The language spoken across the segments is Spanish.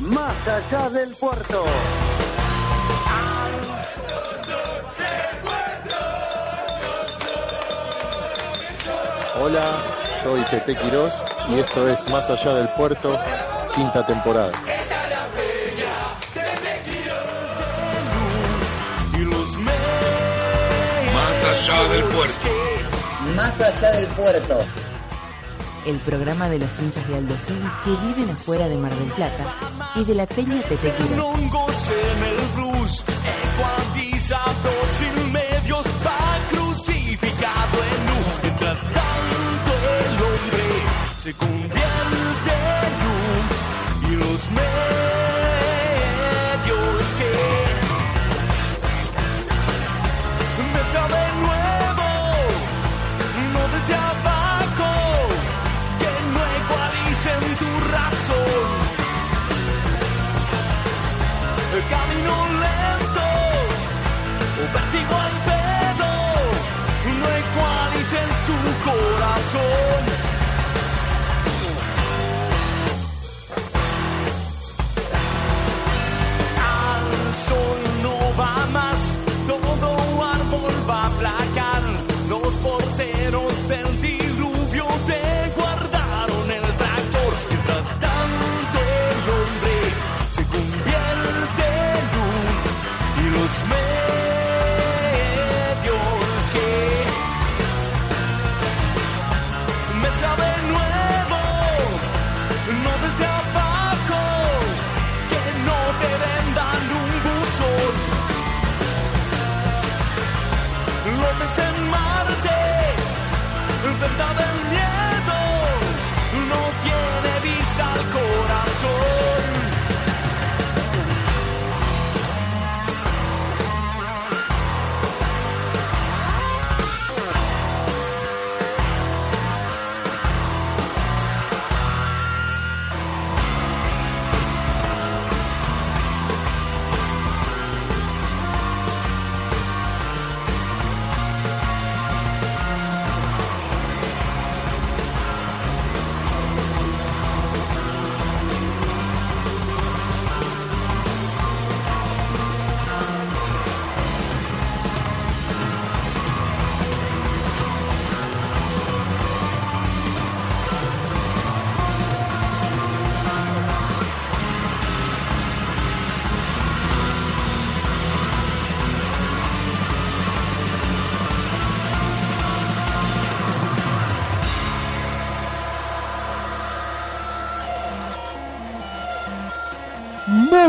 Más allá del puerto. Hola, soy Tete Quirós y esto es Más allá del puerto, quinta temporada. Más allá del puerto. Más allá del puerto. El programa de los hinchas de Aldo Civi que viven afuera de Mar del Plata y de la Peña medios corazón.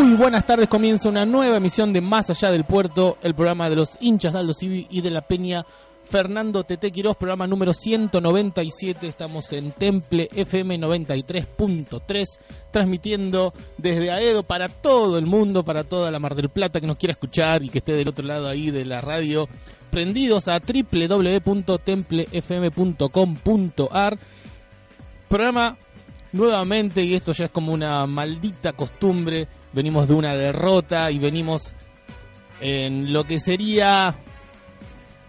Muy buenas tardes, comienza una nueva emisión de Más Allá del Puerto, el programa de los hinchas de Aldo Civi y de la Peña. Fernando Tete Quirós, programa número 197, estamos en Temple FM 93.3, transmitiendo desde Aedo para todo el mundo, para toda la Mar del Plata que nos quiera escuchar y que esté del otro lado ahí de la radio, prendidos a www.templefm.com.ar, programa nuevamente, y esto ya es como una maldita costumbre, venimos de una derrota y venimos en lo que sería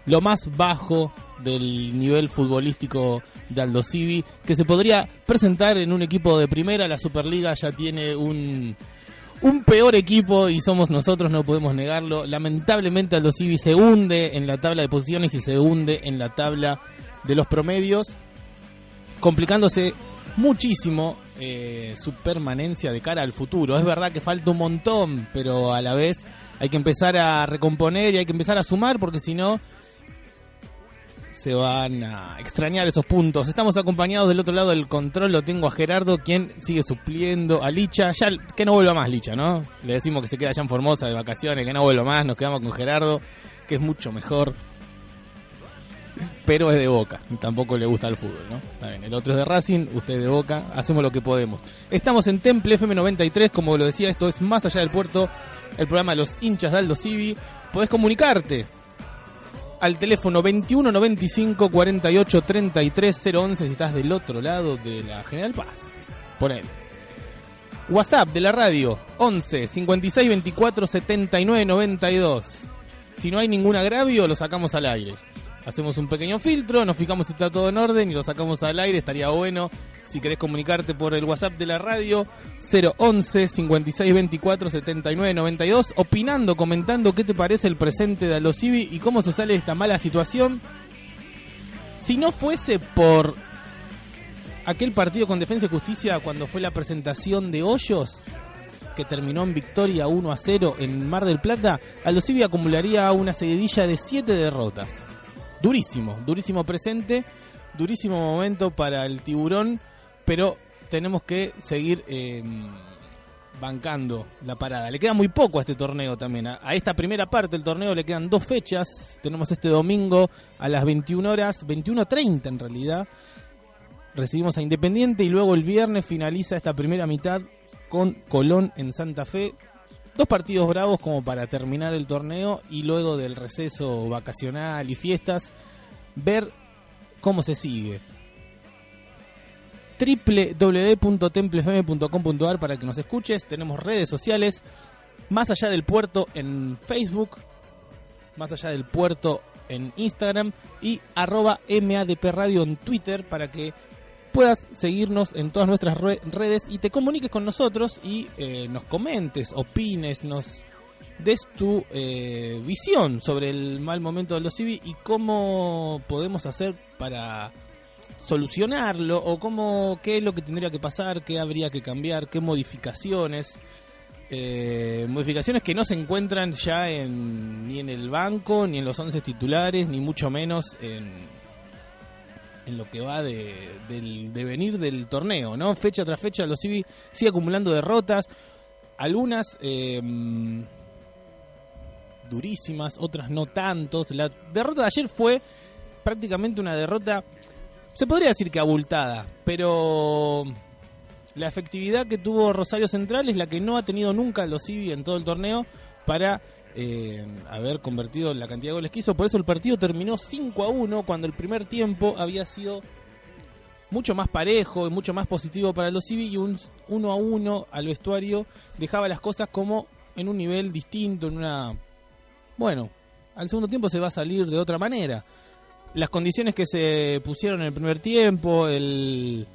lo más bajo del nivel futbolístico de Aldo Civi, que se podría presentar en un equipo de primera, la Superliga ya tiene un, un peor equipo y somos nosotros, no podemos negarlo. Lamentablemente Aldo Civi se hunde en la tabla de posiciones y se hunde en la tabla de los promedios, complicándose muchísimo eh, su permanencia de cara al futuro. Es verdad que falta un montón, pero a la vez hay que empezar a recomponer y hay que empezar a sumar porque si no se van a extrañar esos puntos. Estamos acompañados del otro lado del control, lo tengo a Gerardo, quien sigue supliendo a Licha. Ya que no vuelva más Licha, ¿no? Le decimos que se queda allá en Formosa de vacaciones, que no vuelva más, nos quedamos con Gerardo, que es mucho mejor. Pero es de Boca, tampoco le gusta el fútbol, ¿no? Está bien, el otro es de Racing, usted de Boca, hacemos lo que podemos. Estamos en Temple FM 93, como lo decía, esto es Más Allá del Puerto, el programa de los hinchas de Aldo Civi. Podés comunicarte al teléfono 21 95 48 33 011 si estás del otro lado de la General Paz. Ponele. WhatsApp de la radio 11 56 24 79 92. Si no hay ningún agravio, lo sacamos al aire. Hacemos un pequeño filtro, nos fijamos si está todo en orden y lo sacamos al aire. Estaría bueno si querés comunicarte por el WhatsApp de la radio 011 56 24 79 92 opinando, comentando qué te parece el presente de Alocivi y cómo se sale de esta mala situación. Si no fuese por aquel partido con Defensa y Justicia cuando fue la presentación de Hoyos, que terminó en victoria 1 a 0 en Mar del Plata, Alocivi acumularía una seguidilla de 7 derrotas. Durísimo, durísimo presente, durísimo momento para el tiburón, pero tenemos que seguir eh, bancando la parada. Le queda muy poco a este torneo también. A esta primera parte del torneo le quedan dos fechas. Tenemos este domingo a las 21 horas, 21.30 en realidad. Recibimos a Independiente y luego el viernes finaliza esta primera mitad con Colón en Santa Fe. Dos partidos bravos como para terminar el torneo y luego del receso vacacional y ver cómo se sigue www.templefm.com.ar para que nos escuches. Tenemos redes sociales. Más allá del puerto en Facebook. Más allá del puerto en Instagram. Y arroba MADP Radio en Twitter para que puedas seguirnos en todas nuestras redes y te comuniques con nosotros y eh, nos comentes, opines, nos des tu eh, visión sobre el mal momento de los civi y cómo podemos hacer para solucionarlo o cómo qué es lo que tendría que pasar, qué habría que cambiar, qué modificaciones. Eh, modificaciones que no se encuentran ya en, ni en el banco, ni en los 11 titulares, ni mucho menos en, en lo que va de, del devenir del torneo, ¿no? Fecha tras fecha, los sigue, sigue acumulando derrotas, algunas eh, durísimas, otras no tantos. La derrota de ayer fue prácticamente una derrota se podría decir que abultada, pero la efectividad que tuvo Rosario Central es la que no ha tenido nunca los Civi en todo el torneo para eh, haber convertido la cantidad de goles que hizo. Por eso el partido terminó 5 a 1 cuando el primer tiempo había sido mucho más parejo y mucho más positivo para los Civi y un 1 a 1 al vestuario dejaba las cosas como en un nivel distinto, en una... Bueno, al segundo tiempo se va a salir de otra manera las condiciones que se pusieron en el primer tiempo, el,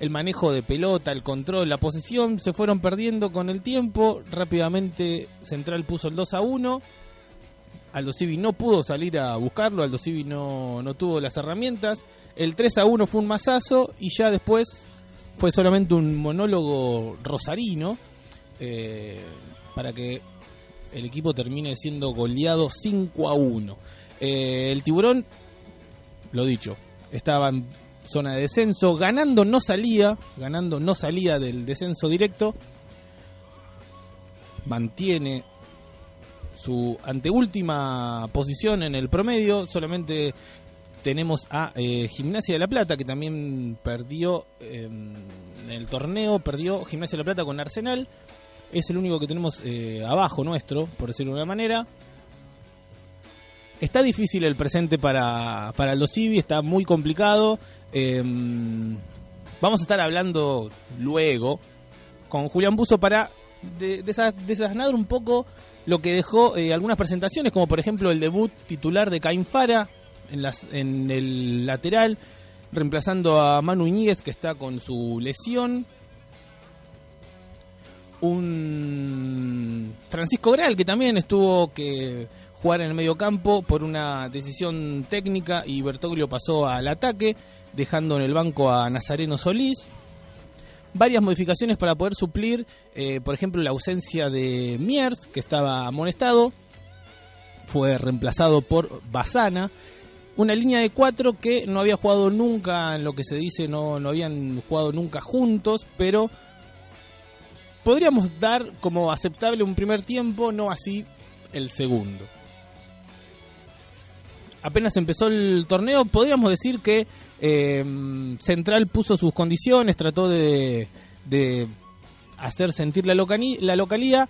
el manejo de pelota, el control, la posición, se fueron perdiendo con el tiempo. Rápidamente Central puso el 2 a 1. Aldo Civi no pudo salir a buscarlo, Aldo Civi no, no tuvo las herramientas. El 3 a 1 fue un masazo y ya después fue solamente un monólogo rosarino eh, para que el equipo termine siendo goleado 5 a 1. Eh, el tiburón, lo dicho, estaba en zona de descenso, ganando no salía, ganando no salía del descenso directo, mantiene su anteúltima posición en el promedio, solamente tenemos a eh, Gimnasia de la Plata, que también perdió en el torneo, perdió Gimnasia de la Plata con Arsenal, es el único que tenemos eh, abajo nuestro, por decirlo de una manera. Está difícil el presente para, para el Dosivi, está muy complicado. Em, vamos a estar hablando luego con Julián Buzo para desasnar un poco lo que dejó eh, algunas presentaciones, como por ejemplo el debut titular de Caín Fara en, el lateral, reemplazando a Manu Iñiguez que está con su lesión. Un Francisco Gral que también estuvo que jugar en el medio campo por una decisión técnica y Bertoglio pasó al ataque, dejando en el banco a Nazareno Solís. Varias modificaciones para poder suplir, eh, por ejemplo, la ausencia de Miers, que estaba amonestado, fue reemplazado por Basana. Una línea de cuatro que no había jugado nunca, en lo que se dice, no, no habían jugado nunca juntos, pero podríamos dar como aceptable un primer tiempo, no así el segundo. apenas empezó el torneo, podríamos decir que eh, Central puso sus condiciones, trató de, de hacer sentir la, locani- la localía.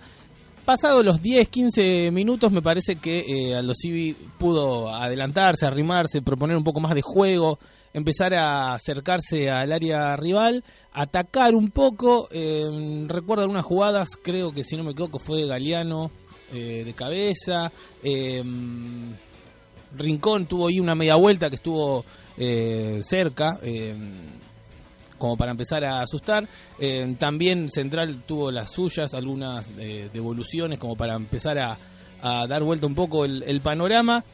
Pasado los 10, 15 minutos, me parece que eh, Aldo Civi pudo adelantarse, arrimarse, proponer un poco más de juego, empezar a acercarse al área rival, atacar un poco. Eh, recuerdo algunas jugadas, creo que si no me equivoco fue Galeano eh, de cabeza. Rincón tuvo ahí una media vuelta que estuvo eh, cerca. eh, como para empezar a asustar. Eh, también Central tuvo las suyas, algunas devoluciones como para empezar a, dar vuelta un poco el, panorama.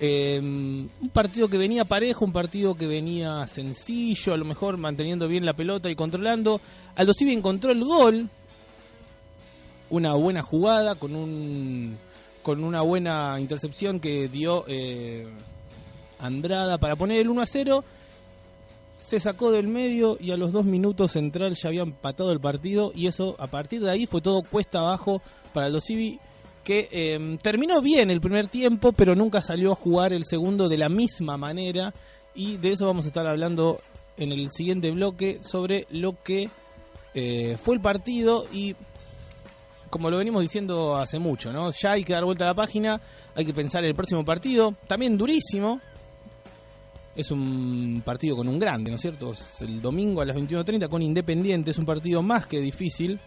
Un partido que venía parejo, un partido que venía sencillo, a lo mejor manteniendo bien la pelota y controlando. Aldo Civi encontró el gol, una buena jugada con un con una buena intercepción que dio eh, Andrada para poner el 1 a 0 se sacó del medio y a los dos minutos Central ya había empatado el partido y eso a partir de ahí fue todo cuesta abajo para los Civi que eh, terminó bien el primer tiempo pero nunca salió a jugar el segundo de la misma manera. Y de eso vamos a estar hablando en el siguiente bloque sobre lo que eh, fue el partido y como lo venimos diciendo hace mucho, ¿no? Ya hay que dar vuelta a la página, hay que pensar en el próximo partido, también durísimo, es un partido con un grande, ¿no es cierto? El domingo a las 21.30 con Independiente, es un partido más que difícil,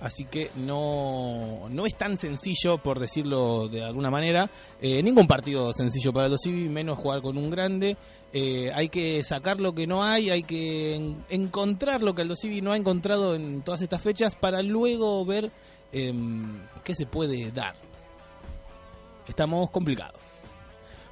así que no, no es tan sencillo, por decirlo de alguna manera, eh, ningún partido sencillo para los Civi, menos jugar con un grande. Eh, hay que sacar lo que no hay, hay que en- encontrar lo que Aldo Civi no ha encontrado en todas estas fechas para luego ver em, qué se puede dar. Estamos complicados.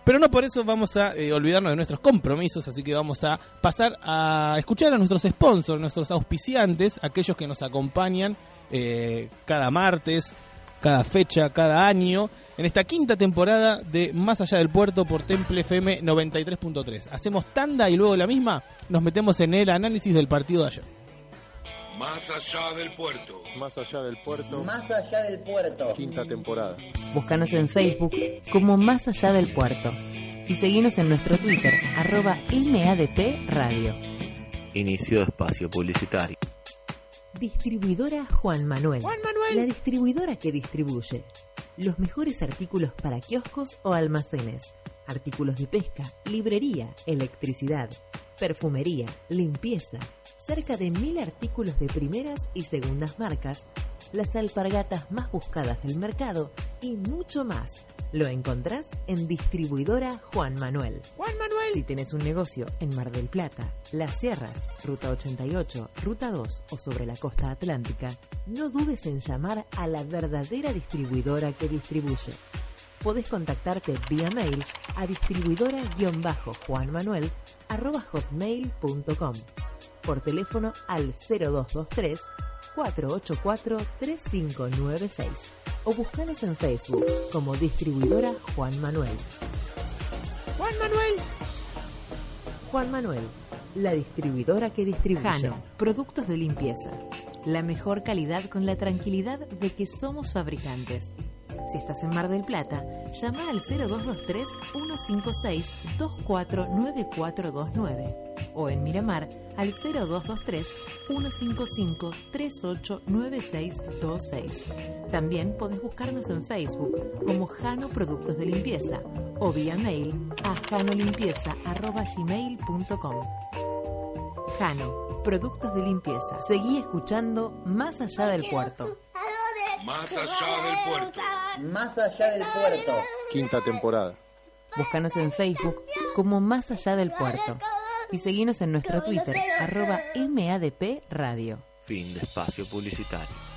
Pero no por eso vamos a eh, olvidarnos de nuestros compromisos, así que vamos a pasar a escuchar a nuestros sponsors, nuestros auspiciantes, aquellos que nos acompañan eh, cada martes, cada fecha, cada año, en esta quinta temporada de Más Allá del Puerto por Temple FM 93.3. Hacemos tanda y luego la misma nos metemos en el análisis del partido de ayer. Más allá del puerto. Más allá del puerto, Más allá del puerto. quinta temporada. Búscanos en Facebook como Más Allá del Puerto y seguinos en nuestro Twitter, arroba MADP Radio. Inicio de espacio publicitario. Distribuidora Juan Manuel. Juan Manuel. La distribuidora que distribuye los mejores artículos para kioscos o almacenes. Artículos de pesca, librería, electricidad, perfumería, limpieza. Cerca de mil artículos de primeras y segundas marcas. Las alpargatas más buscadas del mercado y mucho más. Lo encontrás en Distribuidora Juan Manuel. Juan Manuel. Si tenés un negocio en Mar del Plata, Las Sierras, Ruta 88, Ruta 2 o sobre la costa atlántica, no dudes en llamar a la verdadera distribuidora que distribuye. Podés contactarte vía mail a distribuidora-juanmanuel arroba hotmail.com por teléfono al 0223 484 3596 o buscanos en Facebook como distribuidora Juan Manuel. Juan Manuel. Juan Manuel, la distribuidora que distribuye. Jano, productos de limpieza. La mejor calidad con la tranquilidad de que somos fabricantes. Si estás en Mar del Plata, llama al 0223 156 249429 o en Miramar al 0223 155 389626. También podés buscarnos en Facebook como Jano Productos de Limpieza o vía mail a janolimpieza.gmail.com. Jano, Productos de Limpieza. Seguí escuchando Más Allá del Puerto. Más allá del puerto. Más allá del puerto. Quinta temporada. Búscanos en Facebook como Más Allá del Puerto y seguinos en nuestro Twitter, arroba MADP Radio. Fin de espacio publicitario.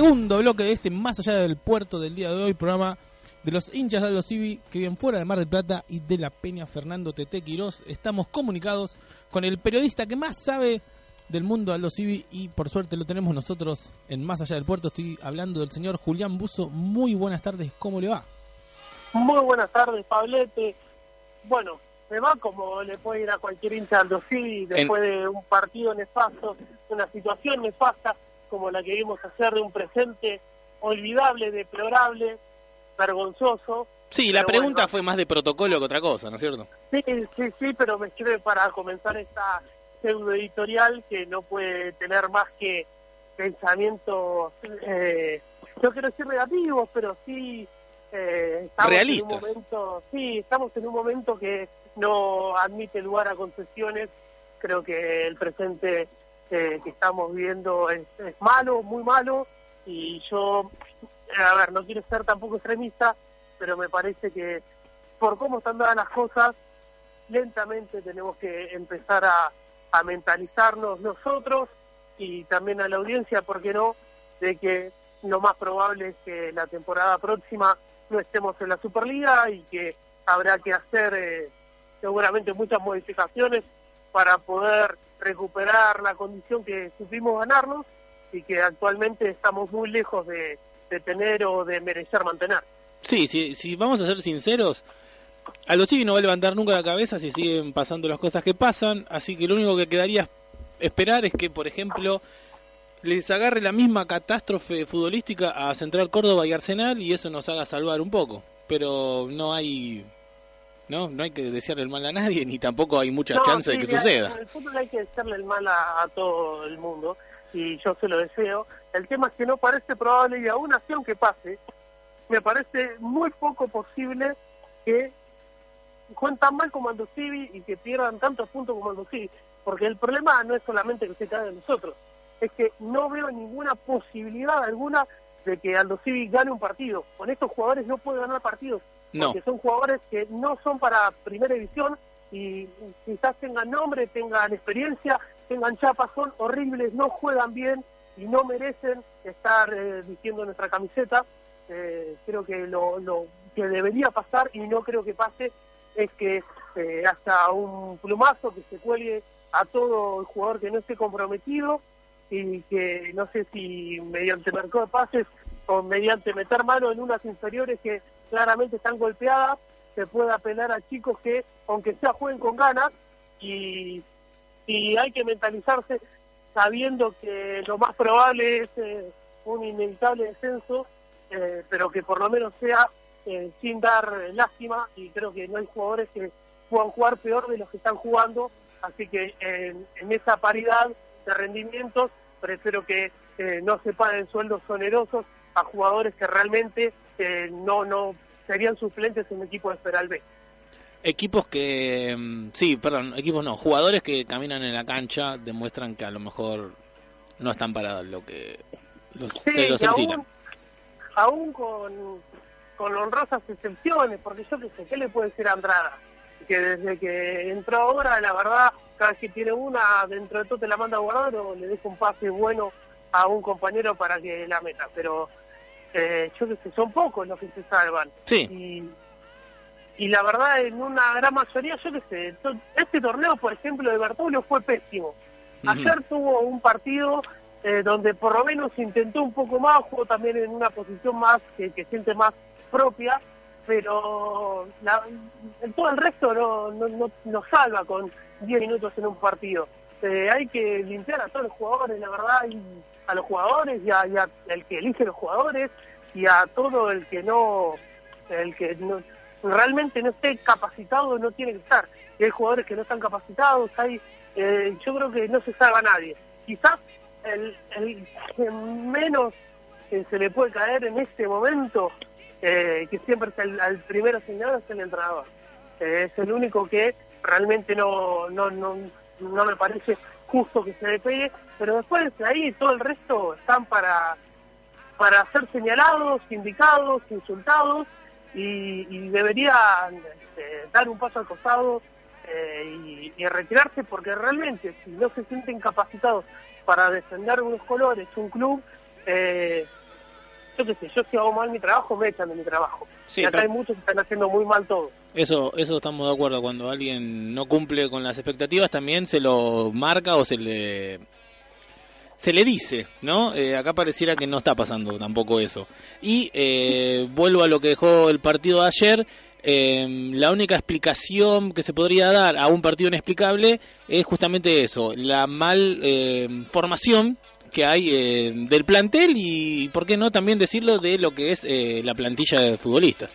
Segundo bloque de este Más allá del puerto del día de hoy, programa de los hinchas de Aldo Civi que viven fuera de Mar del Plata y de la Peña Fernando Tete Quirós. Estamos comunicados con el periodista que más sabe del mundo Aldo Civi y por suerte lo tenemos nosotros en Más allá del puerto. Estoy hablando del señor Julián Buzo. Muy buenas tardes, ¿cómo le va? Muy buenas tardes, Pablete. Bueno, me va como le puede ir a cualquier hincha de Aldo Civi después de un partido nefasto, una situación nefasta como la que vimos hacer de un presente olvidable, deplorable, vergonzoso. Sí, la pregunta bueno. fue más de protocolo que otra cosa, ¿no es cierto? Sí, sí, sí, pero me sirve para comenzar esta pseudo editorial que no puede tener más que pensamientos, eh, no quiero decir negativos, pero sí eh, estamos Realistas. en un momento, sí, estamos en un momento que no admite lugar a concesiones. Creo que el presente eh, que estamos viviendo es, es malo, muy malo, y yo, eh, a ver, no quiero ser tampoco extremista, pero me parece que por cómo están dadas las cosas, lentamente tenemos que empezar a, a mentalizarnos nosotros y también a la audiencia, ¿por qué no?, de que lo más probable es que la temporada próxima no estemos en la Superliga y que habrá que hacer eh, seguramente muchas modificaciones para poder recuperar la condición que supimos ganarnos y que actualmente estamos muy lejos de, tener o de merecer mantener. Sí, si, si vamos a ser sinceros, Aldo Civi no va a levantar nunca la cabeza si siguen pasando las cosas que pasan, así que lo único que quedaría esperar es que, por ejemplo, les agarre la misma catástrofe futbolística a Central Córdoba y Arsenal y eso nos haga salvar un poco. Pero no hay, no, no hay que desearle el mal a nadie ni tampoco hay mucha No, chance sí, de que suceda. En el fútbol hay que desearle el mal a, a todo el mundo y yo se lo deseo. El tema es que no parece probable y aún así aunque pase, me parece muy poco posible que jueguen tan mal como Aldo Civi y que pierdan tantos puntos como Aldo Civi. Porque el problema no es solamente que se caiga de nosotros, es que no veo ninguna posibilidad alguna de que Aldo Civi gane un partido. Con estos jugadores no puede ganar partidos Porque son jugadores que no son para primera división y quizás tengan nombre, tengan experiencia, tengan chapa, son horribles, no juegan bien y no merecen estar eh, vistiendo nuestra camiseta. Eh, creo que lo, lo que debería pasar y no creo que pase es que eh, hasta un plumazo que se cuelgue a todo el jugador que no esté comprometido y que no sé si mediante mercado de pases o mediante meter mano en unas inferiores que claramente están golpeadas, se pueda apelar a chicos que, aunque sea, jueguen con ganas y, y hay que mentalizarse sabiendo que lo más probable es eh, un inevitable descenso, eh, pero que por lo menos sea eh, sin dar lástima y creo que no hay jugadores que puedan jugar peor de los que están jugando, así que en, en esa paridad de rendimientos prefiero que no se paguen sueldos onerosos a jugadores que realmente eh, no no serían suplentes en un equipo de Esperal B. Equipos que, mm, sí, perdón, equipos no, jugadores que caminan en la cancha demuestran que a lo mejor no están para lo que los, Sí, los aún, aún con, con honrosas excepciones, porque yo qué sé, ¿qué le puede decir a Andrada? Que desde que entró ahora, la verdad, cada vez que tiene una, dentro de todo te la manda a guardar o le deja un pase bueno a un compañero para que la meta. Pero eh, yo qué sé, son pocos los que se salvan. Sí. Y, y la verdad, en una gran mayoría, yo qué sé, este torneo, por ejemplo, de Bertolio fue pésimo. Ayer tuvo un partido eh, donde por lo menos intentó un poco más, jugó también en una posición más que, que siente más propia, pero la- todo el resto no, no, no, no salva con 10 minutos en un partido. Eh, hay que limpiar a todos los jugadores, la verdad, y a los jugadores y a, y a el que elige los jugadores y a todo el que no, el que no, realmente no esté capacitado no tiene que estar. Y hay jugadores que no están capacitados, hay, eh, yo creo que no se salva nadie. Quizás el, el que menos eh, se le puede caer en este momento, eh, que siempre es el, primero señalado, es el entrenador. Eh, es el único que realmente no, no, no, no me parece justo que se le pegue, pero después de ahí todo el resto están para, para ser señalados, indicados, insultados y, y deberían este, dar un paso al costado eh, y, y retirarse porque realmente si no se sienten capacitados para defender unos colores, un club, eh, yo qué sé, yo si hago mal mi trabajo, me echan de mi trabajo. Sí, y acá hay muchos que están haciendo muy mal todo. Eso, eso estamos de acuerdo. Cuando alguien no cumple con las expectativas, también se lo marca o se le se le dice, ¿no? Eh, acá pareciera que no está pasando tampoco eso. Y eh, vuelvo a lo que dejó el partido de ayer. eh, la única explicación que se podría dar a un partido inexplicable es justamente eso, la mal eh, formación que hay eh, del plantel y, ¿por qué no también decirlo de lo que es eh, la plantilla de futbolistas?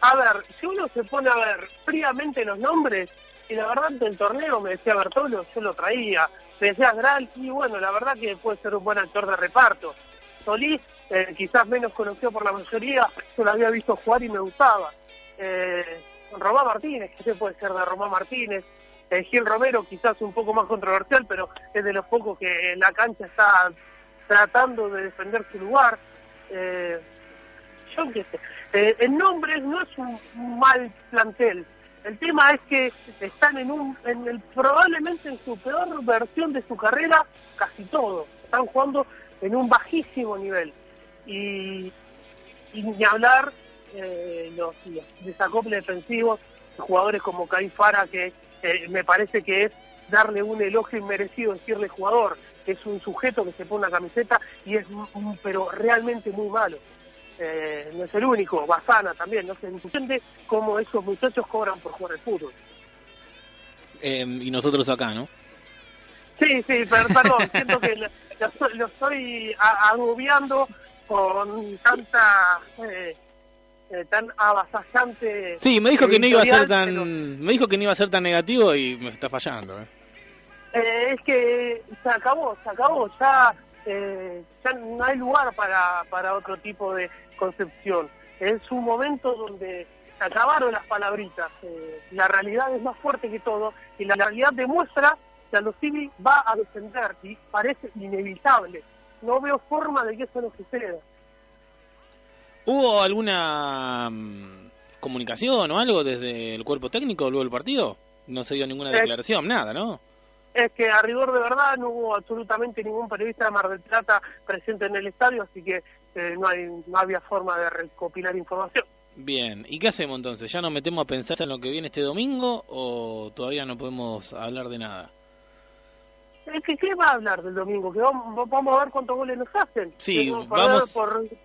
A ver, si uno se pone a ver fríamente los nombres, y la verdad del torneo me decía Bertolo, yo lo traía, me decía Gral, y bueno, la verdad que puede ser un buen actor de reparto. Solís, eh, quizás menos conocido por la mayoría, yo lo había visto jugar y me gustaba. Eh, Román Martínez, que puede ser de Román Martínez. Eh, Gil Romero, quizás un poco más controversial, pero es de los pocos que la cancha está tratando de defender su lugar. Eh, yo qué sé. Eh, en nombres no es un mal plantel. El tema es que están en un, en el, probablemente en su peor versión de su carrera, casi todo. Están jugando en un bajísimo nivel. Y, ni hablar eh, los, los desacoples defensivos, jugadores como Caí Fara, que eh, me parece que es darle un elogio inmerecido, decirle jugador, que es un sujeto que se pone una camiseta y es, pero realmente muy malo. Eh, no es el único, Basana también, no se entiende cómo esos muchachos cobran por jugar el fútbol. Eh, y nosotros acá, ¿no? Sí, sí, per- perdón, siento que lo, lo estoy- lo estoy agobiando con tanta, eh, eh, tan avasallante. Sí, me dijo que no iba a ser tan, pero, me dijo que no iba a ser tan negativo y me está fallando. ¿eh? eh, es que se acabó, se acabó, ya, eh, ya no hay lugar para, para otro tipo de concepción. Es un momento donde se acabaron las palabritas, eh, la realidad es más fuerte que todo y la realidad demuestra que a los civil va a descender y parece inevitable. No veo forma de que eso no suceda. ¿Hubo alguna mm, comunicación o algo desde el cuerpo técnico luego del partido? No se dio ninguna declaración, nada, ¿no? Es que a rigor de verdad no hubo absolutamente ningún periodista de Mar del Plata presente en el estadio, así que eh, no, hay, no había forma de recopilar información. Bien, ¿y qué hacemos entonces? ¿Ya nos metemos a pensar en lo que viene este domingo o todavía no podemos hablar de nada? Es que, ¿Qué va a hablar del domingo? Que vamos, vamos a ver cuántos goles nos hacen. Sí, vamos-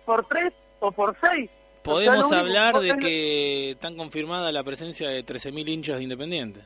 por tres o por seis. Podemos O sea, hablar de que están confirmada la presencia de 13.000 hinchas de Independiente.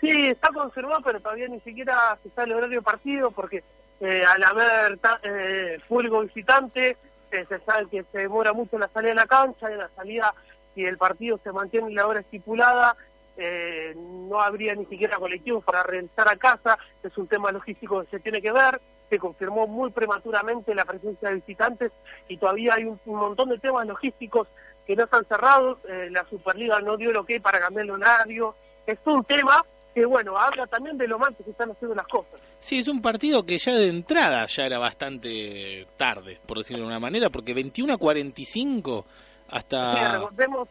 Sí, está confirmado, pero todavía ni siquiera se está el horario partido porque eh, al haber eh, público visitante, eh, se sabe que se demora mucho la salida de la cancha y la salida, si el partido se mantiene en la hora estipulada, eh, no habría ni siquiera colectivos para regresar a casa, es un tema logístico que se tiene que ver, se confirmó muy prematuramente la presencia de visitantes y todavía hay un, un montón de temas logísticos que no están cerrados, eh, la Superliga no dio lo que para cambiar el horario, es un tema que bueno, habla también de lo mal que se están haciendo las cosas. Sí, es un partido que ya de entrada ya era bastante tarde, por decirlo de una manera, porque 21 a 45 hasta... Sí, recordemos,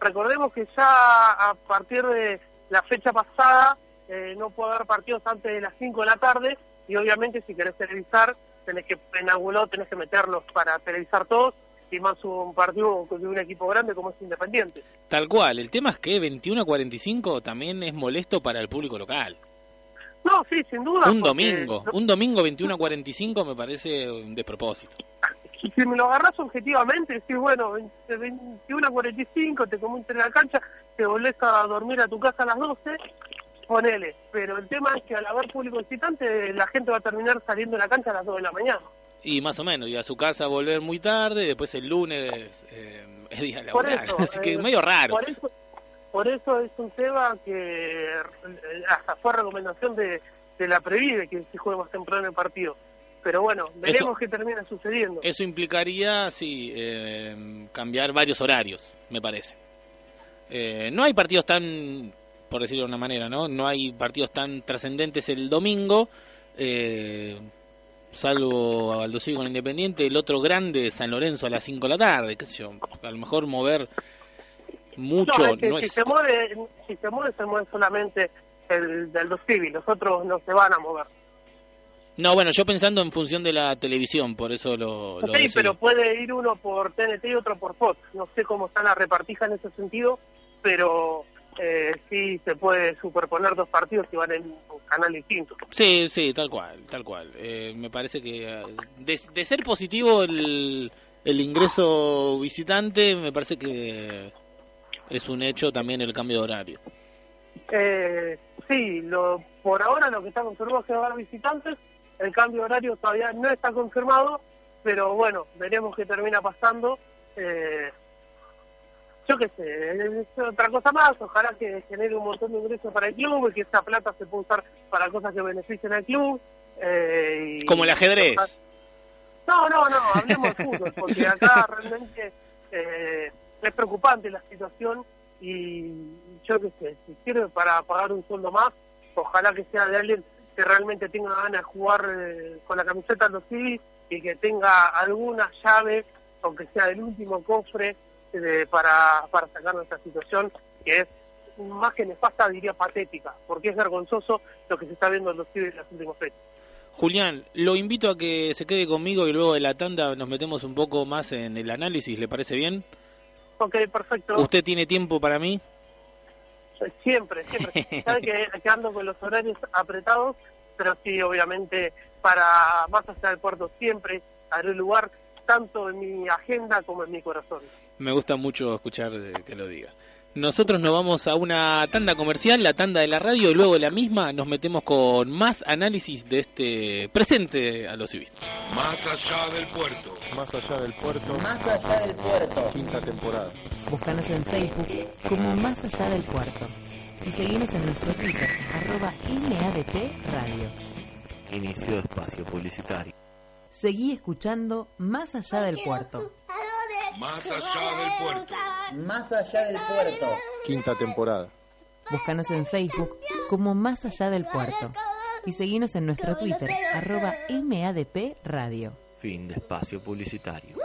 recordemos que ya a partir de la fecha pasada eh, no puede haber partidos antes de las 5 de la tarde y obviamente si querés televisar tenés que en algún lado tenés que meterlos para televisar todos y más un partido de un equipo grande como es Independiente. Tal cual, el tema es que 21 a 45 también es molesto para el público local. No, sí, sin duda. Un domingo, un domingo 21 a 45 me parece un despropósito. si me lo agarras objetivamente, decís, bueno, 21 a 45, te comiste en la cancha, te volvés a dormir a tu casa a las 12, ponele. Pero el tema es que al haber público visitante, la gente va a terminar saliendo de la cancha a las 2 de la mañana. Y más o menos, y a su casa volver muy tarde, después el lunes eh, es día laboral, eso, así que eh, medio raro. Por eso, por eso es un tema que eh, hasta fue recomendación de, de la Previde que se juegue más temprano el partido. Pero bueno, veremos qué termina sucediendo. Eso implicaría, sí, eh, cambiar varios horarios, me parece. Eh, no hay partidos tan, por decirlo de una manera, ¿no? No hay partidos tan trascendentes el domingo, eh, salvo a Aldosivi con Independiente, el otro grande, San Lorenzo, a las 5 de la tarde, qué sé yo. A lo mejor mover mucho no, es que no si es... se mueve, si se mueve, se mueve solamente el del dos civil, los otros no se van a mover. No, bueno, yo pensando en función de la televisión, por eso lo, lo sí, pero puede ir uno por TNT y otro por Fox. No sé cómo está la repartija en ese sentido, pero eh, sí se puede superponer dos partidos que van en un canal distinto. Sí, sí, tal cual, tal cual. Eh, me parece que eh, de, de ser positivo el, el ingreso visitante, me parece que es un hecho también el cambio de horario. Eh, sí, lo, por ahora lo que está confirmado es que va a haber visitantes. El cambio de horario todavía no está confirmado, pero bueno, veremos qué termina pasando. Eh, yo qué sé, es otra cosa más. Ojalá que genere un montón de ingresos para el club y que esa plata se pueda usar para cosas que beneficien al club. Eh, y- Como el ajedrez. No, no, no, hablemos de fútbol, porque acá realmente eh, es preocupante la situación y yo qué sé, si sirve para pagar un sueldo más, ojalá que sea de alguien que realmente tenga ganas de jugar eh, con la camiseta de los Civis y que tenga alguna llave, aunque sea del último cofre, de- para, para sacar nuestra situación, que es más que nefasta, diría patética, porque es vergonzoso lo que se está viendo en los Civis en las últimas fechas. Julián, lo invito a que se quede conmigo y luego de la tanda nos metemos un poco más en el análisis, ¿le parece bien? Ok, perfecto. ¿Usted tiene tiempo para mí? Siempre, siempre. Sabe que, que ando con los horarios apretados, pero sí, obviamente, para más allá del puerto siempre haré lugar tanto en mi agenda como en mi corazón. Me gusta mucho escuchar eh, que lo diga. Nosotros nos vamos a una tanda comercial, la tanda de la radio, y luego de la misma nos metemos con más análisis de este presente a los civiles. Más allá del puerto. Más allá del puerto. Más allá del puerto. Quinta temporada. Búscanos en Facebook como Más Allá del Puerto y seguimos en nuestro Twitter, arroba MADP Radio. Inicio de espacio publicitario. Seguí escuchando Más Allá del Puerto. Más allá del puerto. Más allá del puerto. Quinta temporada. Búscanos en Facebook como Más Allá del Puerto y seguimos en nuestro Twitter, arroba MADP Radio. Fin de espacio publicitario.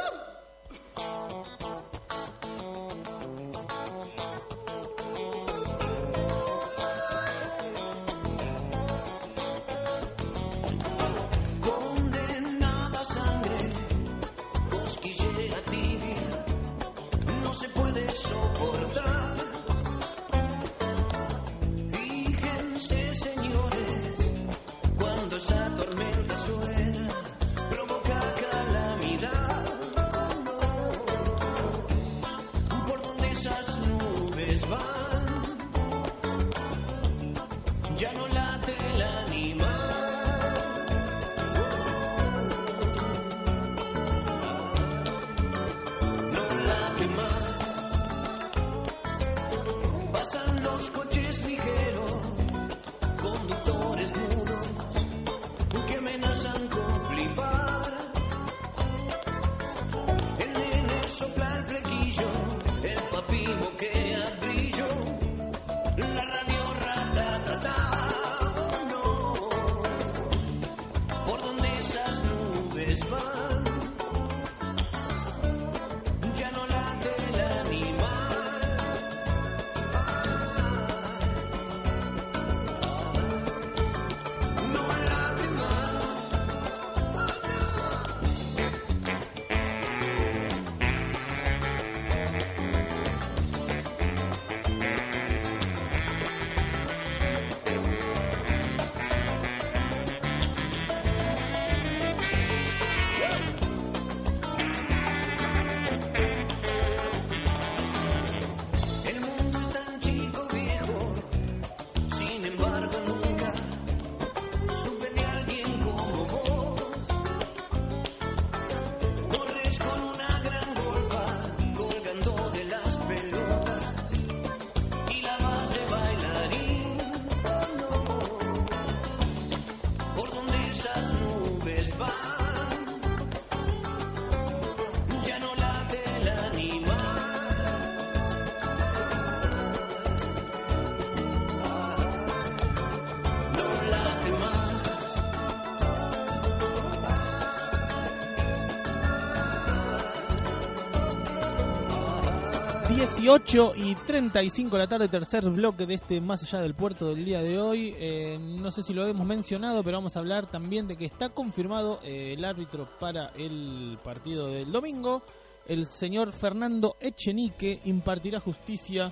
18 y 35 de la tarde, tercer bloque de este Más allá del puerto del día de hoy. Eh, no sé si lo hemos mencionado, pero vamos a hablar también de que está confirmado eh, el árbitro para el partido del domingo. El señor Fernando Echenique impartirá justicia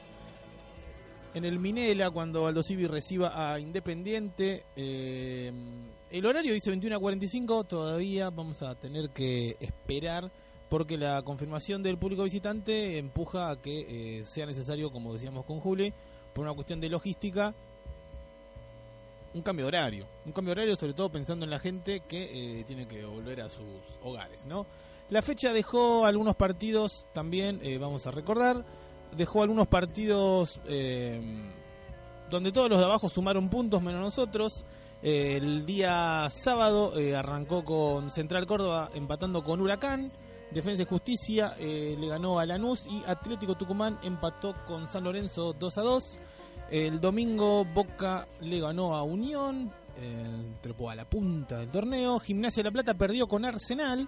en el Minela cuando Aldo Civi reciba a Independiente. Eh, el horario dice 21 a 45, todavía vamos a tener que esperar porque la confirmación del público visitante empuja a que eh, sea necesario, como decíamos con Juli, por una cuestión de logística, un cambio horario. Un cambio horario sobre todo pensando en la gente que eh, tiene que volver a sus hogares, ¿no? La fecha dejó algunos partidos también, eh, vamos a recordar, dejó algunos partidos donde todos los de abajo sumaron puntos menos nosotros. el día sábado arrancó con Central Córdoba empatando con Huracán. Defensa y Justicia eh, le ganó a Lanús y Atlético Tucumán empató con San Lorenzo 2 a 2. El domingo Boca le ganó a Unión, eh, a la punta del torneo. Gimnasia de la Plata perdió con Arsenal,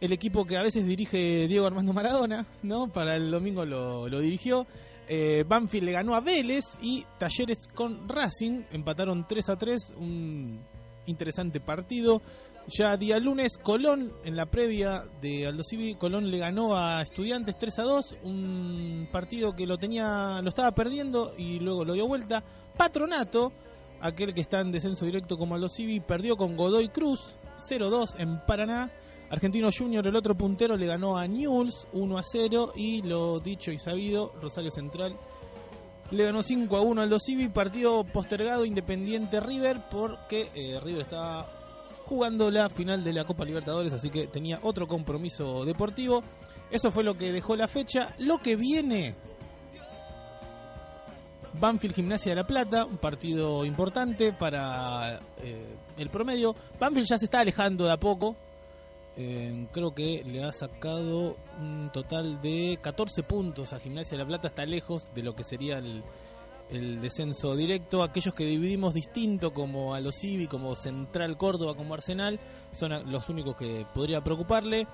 el equipo que a veces dirige Diego Armando Maradona, ¿no? Para el domingo lo, dirigió. Eh, Banfield le ganó a Vélez y Talleres con Racing empataron 3 a 3, un interesante partido. Ya día lunes, Colón, en la previa de Aldo Civi, Colón le ganó a Estudiantes 3 a 2, un partido que lo tenía, lo estaba perdiendo y luego lo dio vuelta. Patronato, aquel que está en descenso directo como Aldo Civi, perdió con Godoy Cruz 0-2 en Paraná. Argentino Junior, el otro puntero, le ganó a Newell's 1 a 0 y lo dicho y sabido, Rosario Central le ganó 5 a 1 al Civi, partido postergado Independiente River porque eh, River estaba jugando la final de la Copa Libertadores, así que tenía otro compromiso deportivo. Eso fue lo que dejó la fecha. Lo que viene, Banfield Gimnasia de la Plata, un partido importante para eh, el promedio. Banfield ya se está alejando de a poco. Eh, creo que le ha sacado un total de 14 puntos a Gimnasia de la Plata. Está lejos de lo que sería el, el descenso directo. Aquellos que dividimos distinto, como a los Civi, como Central Córdoba, como Arsenal, son los únicos que podría preocuparle.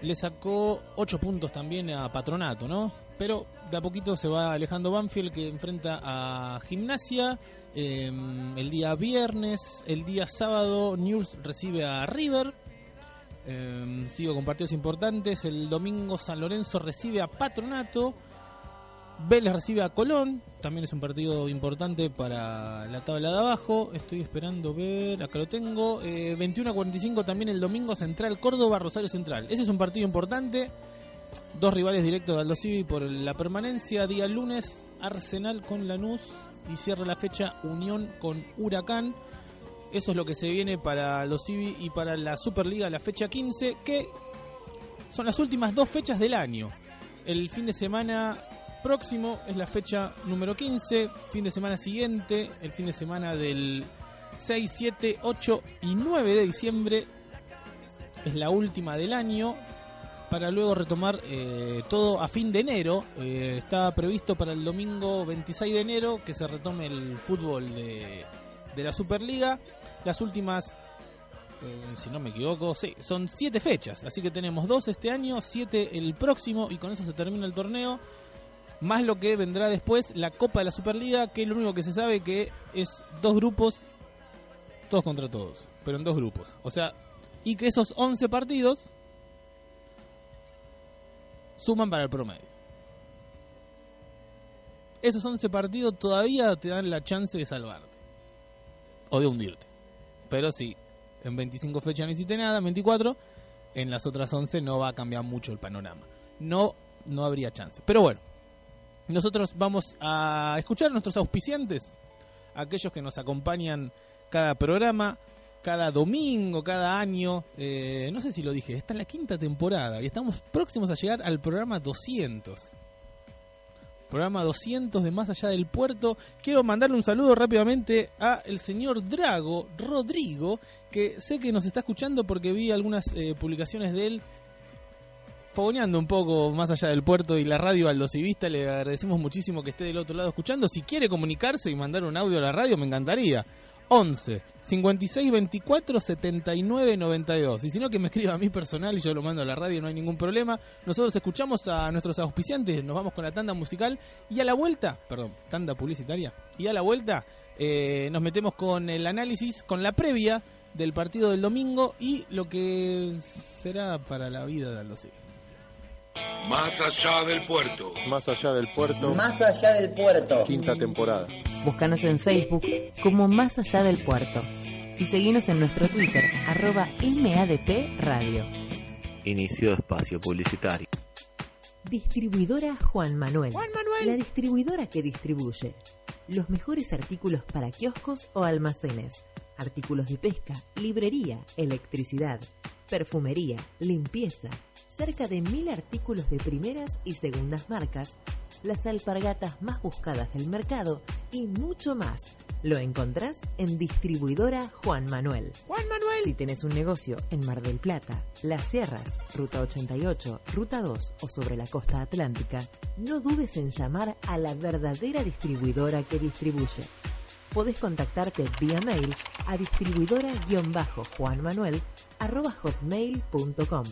Le sacó 8 puntos también a Patronato, ¿no? Pero de a poquito se va alejando Banfield, que enfrenta a Gimnasia. Em, el día viernes, el día sábado, News recibe a River. Em, sigo con partidos importantes. El domingo San Lorenzo recibe a Patronato. Vélez recibe a Colón, también es un partido importante para la tabla de abajo. Estoy esperando ver, acá lo tengo. 21 eh, a 45 también el domingo Central Córdoba, Rosario Central. Ese es un partido importante. Dos rivales directos de Aldo Civi por la permanencia. Día lunes, Arsenal con Lanús y cierra la fecha Unión con Huracán. Eso es lo que se viene para los Civi y para la Superliga, la fecha 15, que son las últimas dos fechas del año. El fin de semana próximo es la fecha número 15, fin de semana siguiente, el fin de semana del 6, 7, 8 y 9 de diciembre. Es la última del año para luego retomar eh, todo a fin de enero. Eh, está previsto para el domingo 26 de enero que se retome el fútbol de, de la Superliga. Las últimas, eh, si no me equivoco, sí, son siete fechas. Así que tenemos dos este año, siete el próximo y con eso se termina el torneo más lo que vendrá después, la Copa de la Superliga, que lo único que se sabe que es dos grupos, todos contra todos, pero en dos grupos. O sea, y que esos 11 partidos suman para el promedio. Esos 11 partidos todavía te dan la chance de salvarte. O de hundirte. Pero sí, en 25 fechas no hiciste nada, en 24, en las otras 11 no va a cambiar mucho el panorama. No, no habría chance. Pero bueno, nosotros vamos a escuchar a nuestros auspiciantes, aquellos que nos acompañan cada programa, cada domingo, cada año. Eh, no sé si lo dije, está en la quinta temporada y estamos próximos a llegar al programa 200. Programa 200 de Más Allá del Puerto. Quiero mandarle un saludo rápidamente a el señor Drago Rodrigo, que sé que nos está escuchando porque vi algunas eh, publicaciones de él fogoneando un poco más allá del puerto y la radio al Civista, le agradecemos muchísimo que esté del otro lado escuchando. Si quiere comunicarse y mandar un audio a la radio, me encantaría. 11 56 24 79 92. Y si no, que me escriba a mí personal y yo lo mando a la radio, no hay ningún problema. Nosotros escuchamos a nuestros auspiciantes, nos vamos con la tanda musical y a la vuelta, perdón, tanda publicitaria, y a la vuelta eh, nos metemos con el análisis, con la previa del partido del domingo y lo que será para la vida de Aldo. Más allá del puerto. Más allá del puerto. Más allá del puerto. Quinta temporada. Búscanos en Facebook como Más allá del puerto y seguinos en nuestro Twitter, arroba MADP Radio. Inicio espacio publicitario. Distribuidora Juan Manuel. La distribuidora que distribuye los mejores artículos para kioscos o almacenes. Artículos de pesca, librería, electricidad, perfumería, limpieza. Cerca de mil artículos de primeras y segundas marcas. Las alpargatas más buscadas del mercado y mucho más. Lo encontrás en Distribuidora Juan Manuel. Juan Manuel. Si tenés un negocio en Mar del Plata, Las Sierras, Ruta 88, Ruta 2 o sobre la costa atlántica, no dudes en llamar a la verdadera distribuidora que distribuye. Podés contactarte vía mail a distribuidora-juanmanuel arroba hotmail.com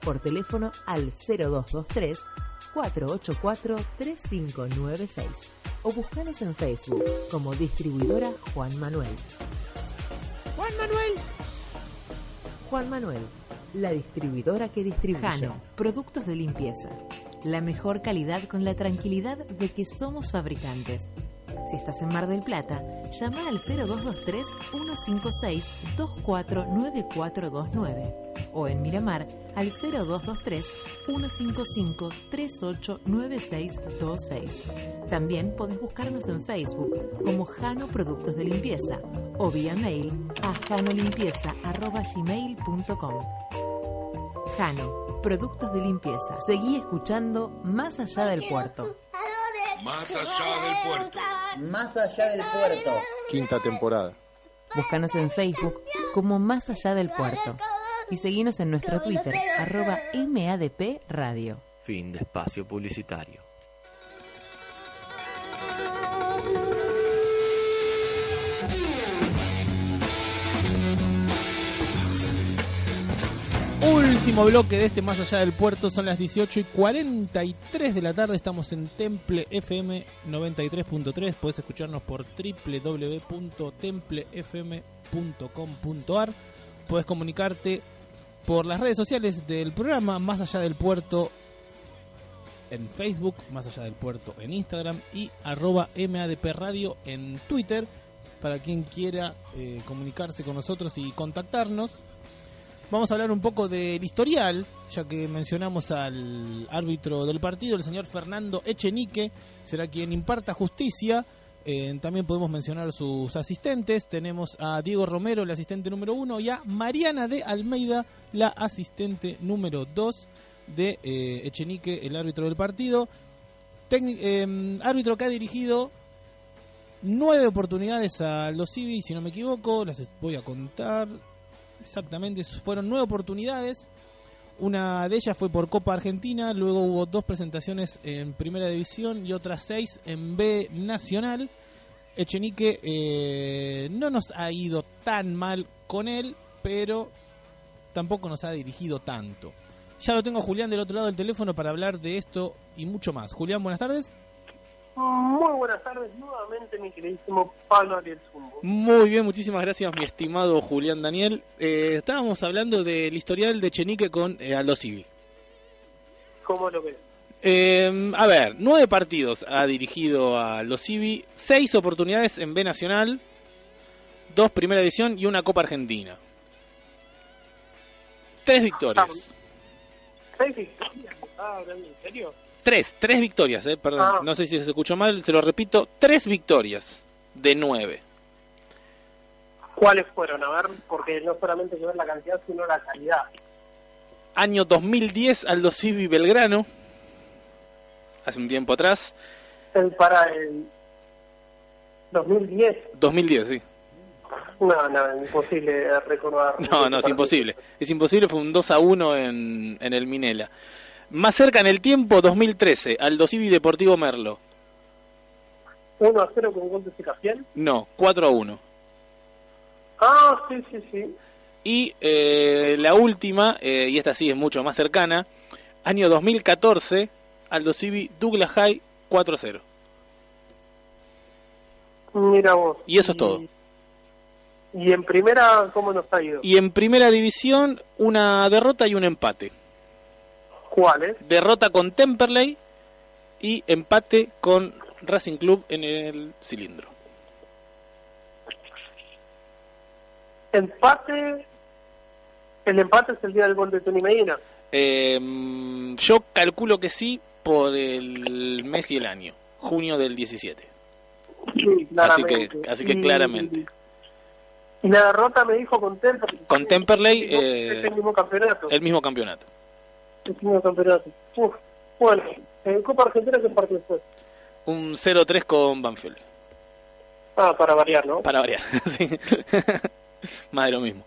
por teléfono al 0223 484 3596 o buscanos en Facebook como distribuidora Juan Manuel. Juan Manuel. Juan Manuel, la distribuidora que distribuye. Jano, productos de limpieza. La mejor calidad con la tranquilidad de que somos fabricantes. Si estás en Mar del Plata, llama al 0223-156-249429 o en Miramar al 0223-155-389626. También podés buscarnos en Facebook como Jano Productos de Limpieza o vía mail a janolimpieza.gmail.com Jano, Productos de Limpieza. Seguí escuchando Más Allá del Puerto. Más allá del puerto. Más allá del puerto. Quinta temporada. Búscanos en Facebook como Más Allá del Puerto y seguinos en nuestro Twitter, arroba MADP Radio. Fin de espacio publicitario. Último bloque de este Más Allá del Puerto, son las 18 y 43 de la tarde, estamos en Temple FM 93.3, puedes escucharnos por www.templefm.com.ar, puedes comunicarte por las redes sociales del programa Más Allá del Puerto en Facebook, Más Allá del Puerto en Instagram y arroba MADP Radio en Twitter para quien quiera eh, comunicarse con nosotros y contactarnos. Vamos a hablar un poco del historial, ya que mencionamos al árbitro del partido, el señor Fernando Echenique, será quien imparta justicia. Eh, también podemos mencionar sus asistentes. Tenemos a Diego Romero, el asistente número uno, y a Mariana de Almeida, la asistente número dos de eh, Echenique, el árbitro del partido. Eh, árbitro que ha dirigido nueve oportunidades a los Civi, si no me equivoco, las voy a contar exactamente, fueron nueve oportunidades. Una de ellas fue por Copa Argentina, luego hubo dos presentaciones en Primera División y otras seis en B Nacional. Echenique eh, no nos ha ido tan mal con él, pero tampoco nos ha dirigido tanto. Ya lo tengo a Julián del otro lado del teléfono para hablar de esto y mucho más. Julián, buenas tardes. Muy buenas tardes nuevamente, mi queridísimo Pablo Ariel Zumbo. Muy bien, muchísimas gracias, mi estimado Julián Daniel. Eh, estábamos hablando del historial de Chenique con eh, Aldo Civi. ¿Cómo lo ves? Eh, a ver, nueve partidos ha dirigido a los Civi, seis oportunidades en B Nacional, dos Primera División y una Copa Argentina. Tres victorias. ¿Seis victorias? ¿Estás hablando en serio? Tres, tres victorias, eh, perdón, Ah. no sé si se escuchó mal, se lo repito, tres victorias de nueve. ¿Cuáles fueron? A ver, porque no solamente ver la cantidad, sino la calidad. Año 2010, Aldo Civi Belgrano, hace un tiempo atrás, El para el 2010. 2010, sí. No, no, imposible recordar. No, no, es imposible. Es imposible, fue un 2 a 1 en, en el Minela. Más cerca en el tiempo, 2013, Aldo Civi Deportivo Merlo. 1 a 0 con gol de Secafiel. No, 4 a 1. Ah, sí, sí, sí. Y eh, la última, eh, y esta sí es mucho más cercana, año 2014, Aldo Civi, Douglas High 4-0. Mira vos. Y eso es todo. ¿Y en primera cómo nos ha ido? Y en primera división, una derrota y un empate. ¿Cuáles? Derrota con Temperley y empate con Racing Club en el cilindro. Empate. El empate es el día del gol de Tony Medina. Eh, yo calculo que sí por el mes y el año, junio del 17. Sí, Así claramente. que, así que claramente. Y la derrota me dijo con Temperley. Con Temperley, Es eh, el mismo campeonato. el mismo campeonato. El mismo campeonato. Uf. Bueno, en Copa Argentina, ¿qué partido fue? Un 0-3 con Banfield. Ah, para variar, ¿no? Para variar. sí. Más de lo mismo.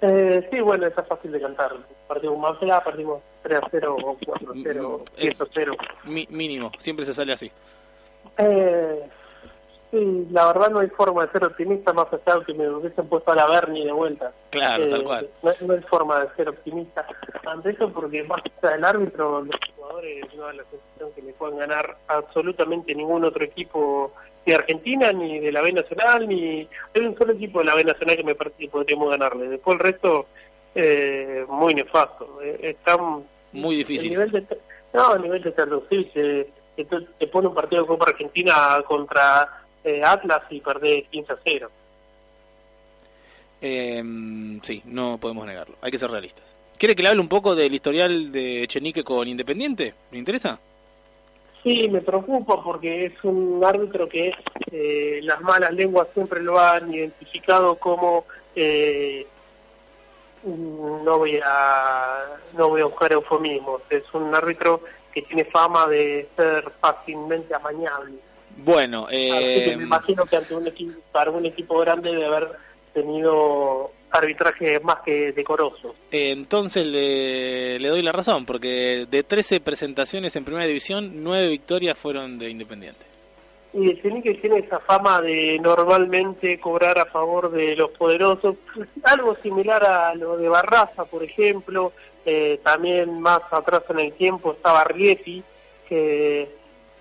Eh, sí, bueno, eso es fácil de cantar. Partido con Manfla, perdimos 3 a 0 o 4 a 0, Mm, 10 a 0. Mi- mínimo, siempre se sale así. Eh, sí, la verdad no hay forma de ser optimista más allá de que me hubiesen puesto a la Berni de vuelta. Claro, Eh, tal cual. No, no hay forma de ser optimista ante eso porque más allá del árbitro, los jugadores no dan la sensación que le puedan ganar absolutamente ningún otro equipo de Argentina, ni de la B Nacional, ni... Hay un solo equipo de la B Nacional que me parece que podríamos ganarle. Después el resto, eh, muy nefasto. Eh, están Muy el difícil. nivel de, no, el nivel de Cardosil se, que te, te pone un partido de Copa Argentina contra Atlas y perdés 15 a 0. Eh, sí, no podemos negarlo. Hay que ser realistas. ¿Quiere que le hable un poco del historial de Chenique con Independiente? ¿Le interesa? Sí, me preocupa porque es un árbitro que eh, las malas lenguas siempre lo han identificado como eh, no voy a no voy a buscar eufemismos es un árbitro que tiene fama de ser fácilmente amañable Bueno, que eh, me imagino que ante un equipo, para un equipo grande debe haber tenido arbitraje más que decoroso. entonces le, le doy la razón, porque de 13 presentaciones en primera división, 9 victorias fueron de Independiente. Y el Chenique tiene esa fama de normalmente cobrar a favor de los poderosos, algo similar a lo de Barraza, por ejemplo, eh, también más atrás en el tiempo estaba Rieti, que,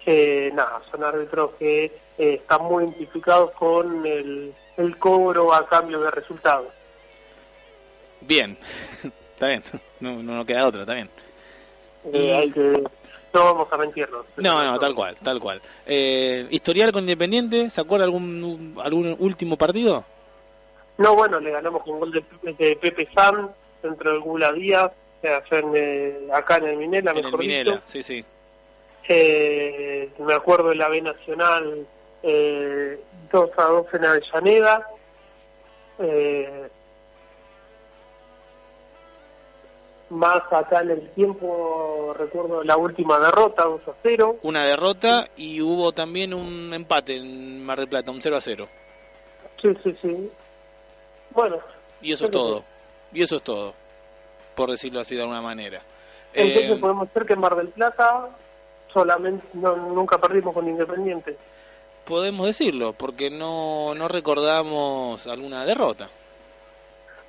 que nada, son árbitros que eh, están muy identificados con el, el cobro a cambio de resultados. Bien, está bien, no, no, queda otra, está bien. Eh, hay que, no vamos a mentirnos. No, no, tal cual, tal cual. Eh, historial con Independiente, ¿se acuerda algún, algún último partido? No, bueno, le ganamos con gol de, de Pepe San dentro del Gula Díaz, eh, eh, acá en el Minela, En el mejor Minela, dicho. sí, sí. Eh, me acuerdo de la B Nacional eh, 2 a 2 en Avellaneda. Eh, más acá en el tiempo recuerdo la última derrota 2 a 0. Una derrota y hubo también un empate en Mar del Plata, un 0 a 0. Sí, sí, sí. Bueno, Y eso es todo. Y eso es todo, por decirlo así de alguna manera. entonces Eh, podemos decir que en Mar del Plata solamente no, nunca perdimos con Independiente. podemos decirlo, porque no, no recordamos alguna derrota.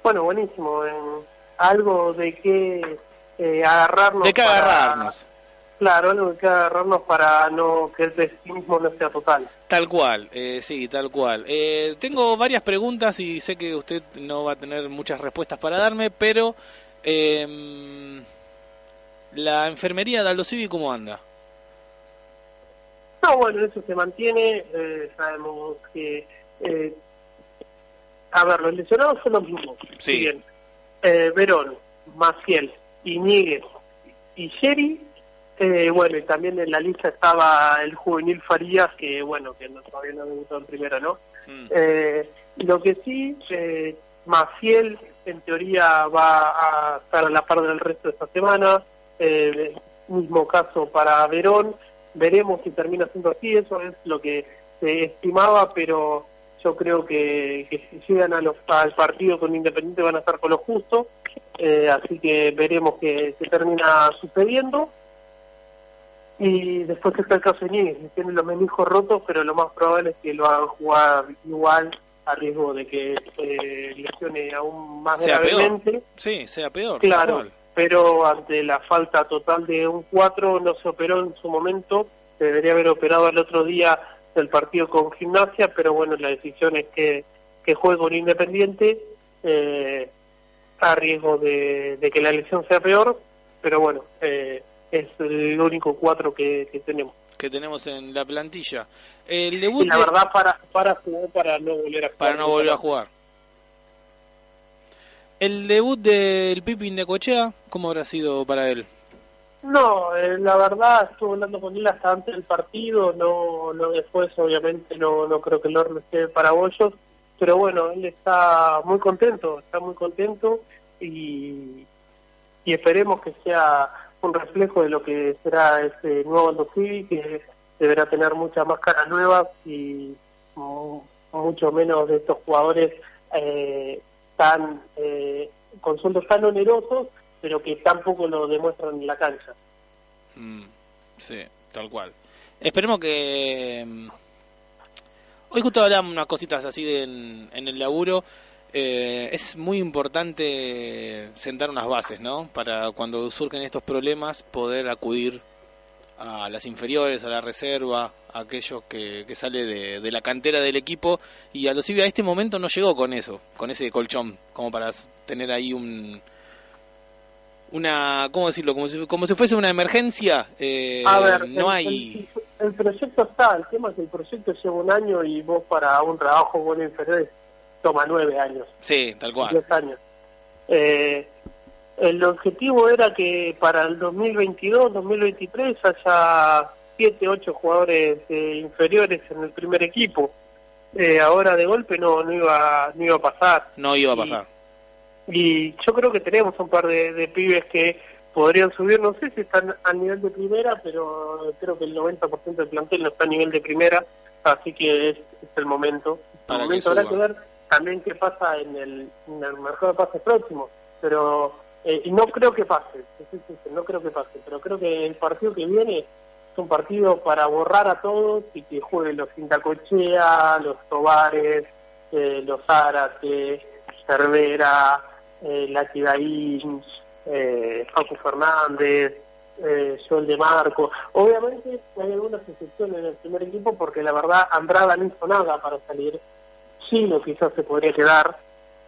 Bueno, buenísimo. en algo de que eh, agarrarnos. ¿De qué para- agarrarnos? Claro, algo de que agarrarnos para no que el pesimismo no sea total. Tal cual, eh, sí, tal cual. Eh, tengo varias preguntas y sé que usted no va a tener muchas respuestas para darme, pero eh, la enfermería de Aldo Civi, ¿cómo anda? No, bueno, eso se mantiene. eh, sabemos que. eh, a ver, los lesionados son los mismos. Sí. Bien, eh, Verón, Maciel, Iñiguez y Sherry. Eh, bueno, y también en la lista estaba el juvenil Farías, que bueno, que no, todavía no debutó en primera, ¿no? Mm. Eh, lo que sí, eh, Maciel en teoría va a estar a la par del resto de esta semana. Eh, mismo caso para Verón. Veremos si termina siendo así. Eso es lo que se estimaba, pero yo creo que, que si llegan a los, al partido con Independiente van a estar con lo justo. Eh, así que veremos qué termina sucediendo. Y después está el caso de tiene los meniscos rotos, pero lo más probable es que lo hagan jugar igual a riesgo de que eh, lesione aún más Sea peor. gravemente. Sí, sea peor. Claro. Pero ante la falta total de un 4 no se operó en su momento, se debería haber operado el otro día del partido con gimnasia, pero bueno, la decisión es que, que juegue con Independiente eh, a riesgo de, de que la lesión sea peor, pero bueno, eh, es el único 4 que, que tenemos. Que tenemos en la plantilla. El debut Y la de- verdad para, para para no volver a jugar. para no volver a jugar. El debut del Pipi de Cochea, ¿cómo habrá sido para él? No, eh, la verdad estuve hablando con él hasta antes del partido, no, no después obviamente no, no creo que el horno esté para bollos, pero bueno, él está muy contento, está muy contento y, y esperemos que sea un reflejo de lo que será este nuevo Civi, que deberá tener muchas más caras nuevas y mu- mucho menos de estos jugadores eh, tan eh, con sueldos tan onerosos pero que tampoco lo demuestran en la cancha. Mm, sí, tal cual. Esperemos que... mm, Hoy justo hablamos unas cositas así de- en, el laburo. Eh, es muy importante sentar unas bases, ¿no? Para cuando surgen estos problemas poder acudir a las inferiores, a la reserva, a aquellos que, que sale de, de la cantera del equipo. Y a los a este momento no llegó con eso, con ese colchón, como para tener ahí un, una, ¿cómo decirlo? Como si, como si fuese una emergencia. eh, A ver, no el, hay. el, el proyecto está, el tema es que el proyecto lleva un año y vos para un trabajo bueno inferior toma nueve años, Sí, tal cual. diez años. Eh, el objetivo era que para el 2022, 2023 haya siete, ocho jugadores eh, inferiores en el primer equipo. Eh, ahora de golpe no, no iba, no iba a pasar. No iba a pasar. Y yo creo que tenemos un par de, de pibes que podrían subir, no sé si están a nivel de primera, pero creo que el 90% del plantel no está a nivel de primera, así que es, es el momento. El que momento habrá que ver también qué pasa en el, en el mercado de pases próximo, pero eh, y no creo que pase, no creo que pase, pero creo que el partido que viene es un partido para borrar a todos y que jueguen los Intacochea, los Tobares, eh, los Zárate, Cervera, eh, Lati Daín, eh, Facu Fernández, eh, Joel de Marco. Obviamente hay algunas excepciones en el primer equipo porque la verdad Andrada no hizo nada para salir. Chino quizás se podría quedar,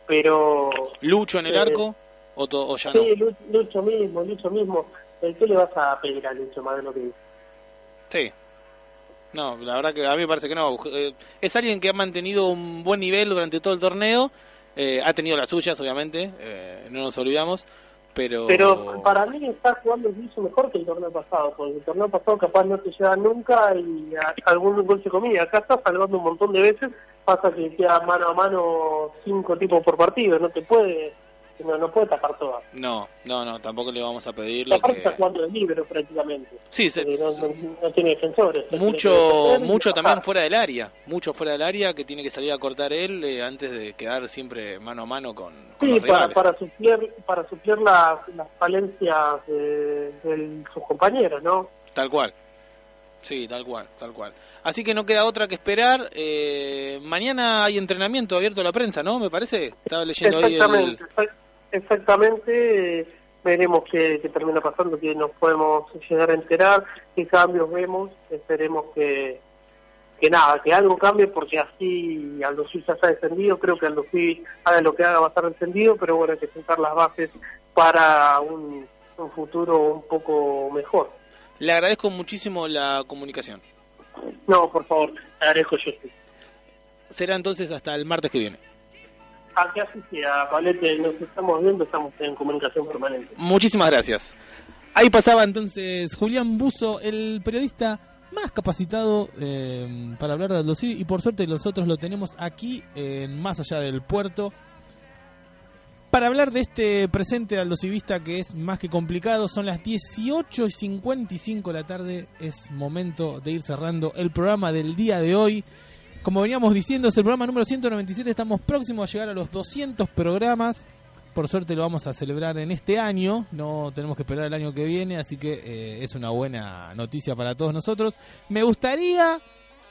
pero ¿Lucho en el Eh, arco o, to- o ya no? sí, Lu- Lucho mismo, Lucho mismo. ¿Eh, ¿Qué le vas a pedir a Lucho más de lo que dice? Sí. No, la verdad que a mí me parece que no. Eh, es alguien que ha mantenido un buen nivel durante todo el torneo. Eh, ha tenido las suyas, obviamente. eh, no nos olvidamos. Pero. Pero para mí está jugando incluso mejor que el torneo pasado, porque el torneo pasado capaz no te llega nunca y algún gol se comía. Acá está salvando un montón de veces, pasa que queda mano a mano cinco tipos por partido, no te puede, no, no puede tapar todas. No, no, no, tampoco le vamos a pedir lo que... está jugando de libero prácticamente. Sí, se- porque no, no- no tiene defensores. Mucho mucho también fuera del área. Mucho fuera del área que tiene que salir a cortar él eh, antes de quedar siempre mano a mano con, con Sí, los para, rivales. para suplir, para suplir las, las falencias de, de sus compañeros, ¿no? Tal cual. Sí, tal cual, tal cual. Así que no queda otra que esperar. Eh, mañana hay entrenamiento abierto a la prensa, ¿no? Me parece. Estaba leyendo ahí el... Exactamente, exact- exactamente. eh, Veremos qué, qué termina pasando, que nos podemos llegar a enterar, qué cambios vemos. Esperemos que, que nada, que algo cambie, porque así Aldo ya está descendido. Creo que Aldo haga lo que haga va a estar descendido, pero bueno, hay que sentar las bases para un, un futuro un poco mejor. Le agradezco muchísimo la comunicación. No, por favor, agradezco yo. sí. Será entonces hasta el martes que viene. Así Valete, nos estamos viendo, estamos en comunicación permanente. Muchísimas gracias. Ahí pasaba entonces Julián Buzo, el periodista más capacitado eh, para hablar de Aldo Civi, y por suerte nosotros lo tenemos aquí, en más allá del puerto, para hablar de este presente aldocivista que es más que complicado. Son las 18 y 55 de la tarde, es momento de ir cerrando el programa del día de hoy. Como veníamos diciendo, es el programa número 197, estamos próximos a llegar a los 200 programas. Por suerte lo vamos a celebrar en este año, no tenemos que esperar el año que viene, así que eh, es una buena noticia para todos nosotros. Me gustaría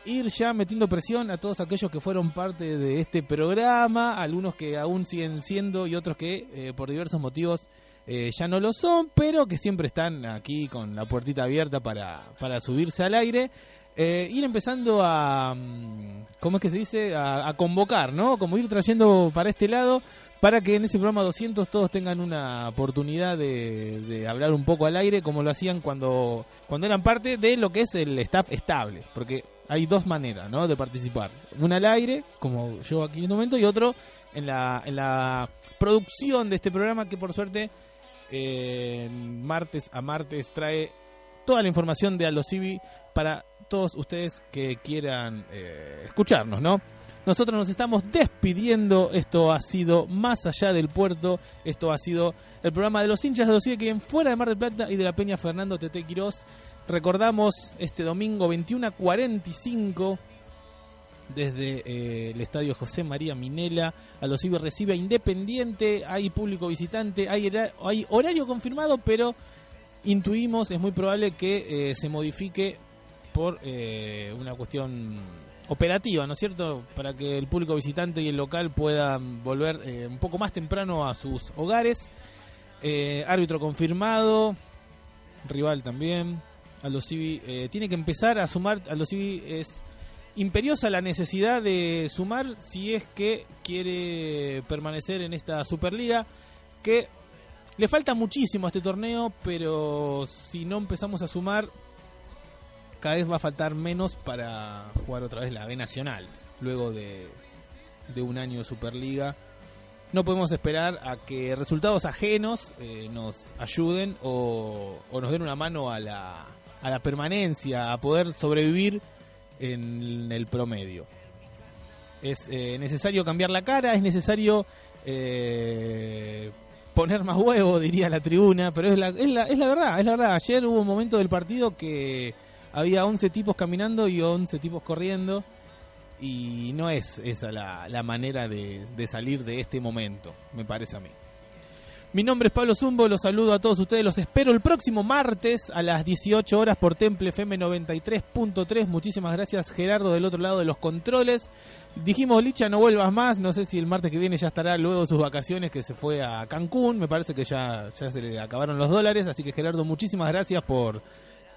ir ya metiendo presión a todos aquellos que fueron parte de este programa, algunos que aún siguen siendo y otros que eh, por diversos motivos eh, ya no lo son, pero que siempre están aquí con la puertita abierta para, para subirse al aire. Eh, ir empezando a, mm, ¿cómo es que se dice? A, convocar, ¿no? Como ir trayendo para este lado para que en ese programa 200 todos tengan una oportunidad de, de hablar un poco al aire como lo hacían cuando, cuando eran parte de lo que es el staff estable, porque hay dos maneras ¿no? de participar. Una al aire, como yo aquí en este momento, y otro en la, en la producción de este programa que por suerte eh, martes a martes trae toda la información de Aldo Civi para todos ustedes que quieran eh, escucharnos, ¿no? Nosotros nos estamos despidiendo. Esto ha sido Más Allá del Puerto. Esto ha sido el programa de los hinchas de los que fuera de Mar del Plata y de la Peña Fernando Tete Quirós. Recordamos este domingo 21 a 45 desde eh, el estadio José María Minela. Aldo Civi recibe a Independiente. Hay público visitante. Hay, hay horario confirmado, pero intuimos, es muy probable que eh, se modifique por eh, una cuestión operativa, ¿no es cierto? Para que el público visitante y el local puedan volver eh, un poco más temprano a sus hogares. Eh, árbitro confirmado, rival también. Aldo Civi tiene que empezar a sumar. Aldo Civi es imperiosa la necesidad de sumar si es que quiere permanecer en esta Superliga. Que le falta muchísimo a este torneo, pero si no empezamos a sumar, cada vez va a faltar menos para jugar otra vez la B Nacional, luego de, de un año de Superliga. No podemos esperar a que resultados ajenos eh, nos ayuden o, o, nos den una mano a la, a la permanencia, a poder sobrevivir en el promedio. Es eh, necesario cambiar la cara, es necesario eh, poner más huevo, diría la tribuna, pero es la, es la, es la verdad, es la verdad. Ayer hubo un momento del partido que había 11 tipos caminando y 11 tipos corriendo. Y no es esa la, la manera de, salir de este momento, me parece a mí. Mi nombre es Pablo Zumbo, los saludo a todos ustedes, los espero el próximo martes a las 18 horas por Temple FM 93.3. Muchísimas gracias Gerardo del otro lado de los controles. Dijimos, Licha, no vuelvas más, no sé si el martes que viene ya estará luego de sus vacaciones que se fue a Cancún, me parece que ya, ya se le acabaron los dólares, así que Gerardo, muchísimas gracias por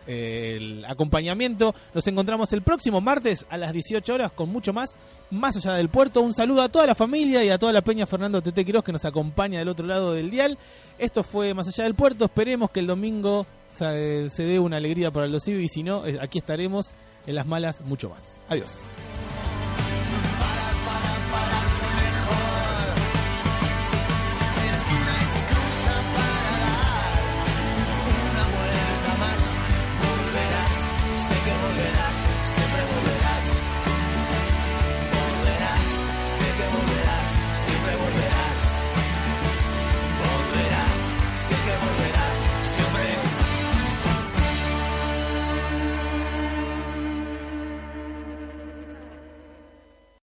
el acompañamiento. Nos encontramos el próximo martes a las 18 horas con mucho más, más allá del puerto. Un saludo a toda la familia y a toda la peña Fernando Tete Quiroz que nos acompaña del otro lado del dial. Esto fue Más allá del puerto. Esperemos que el domingo eh, se, dé una alegría para el Dosivo y si no, eh, aquí estaremos en las malas mucho más. Adiós.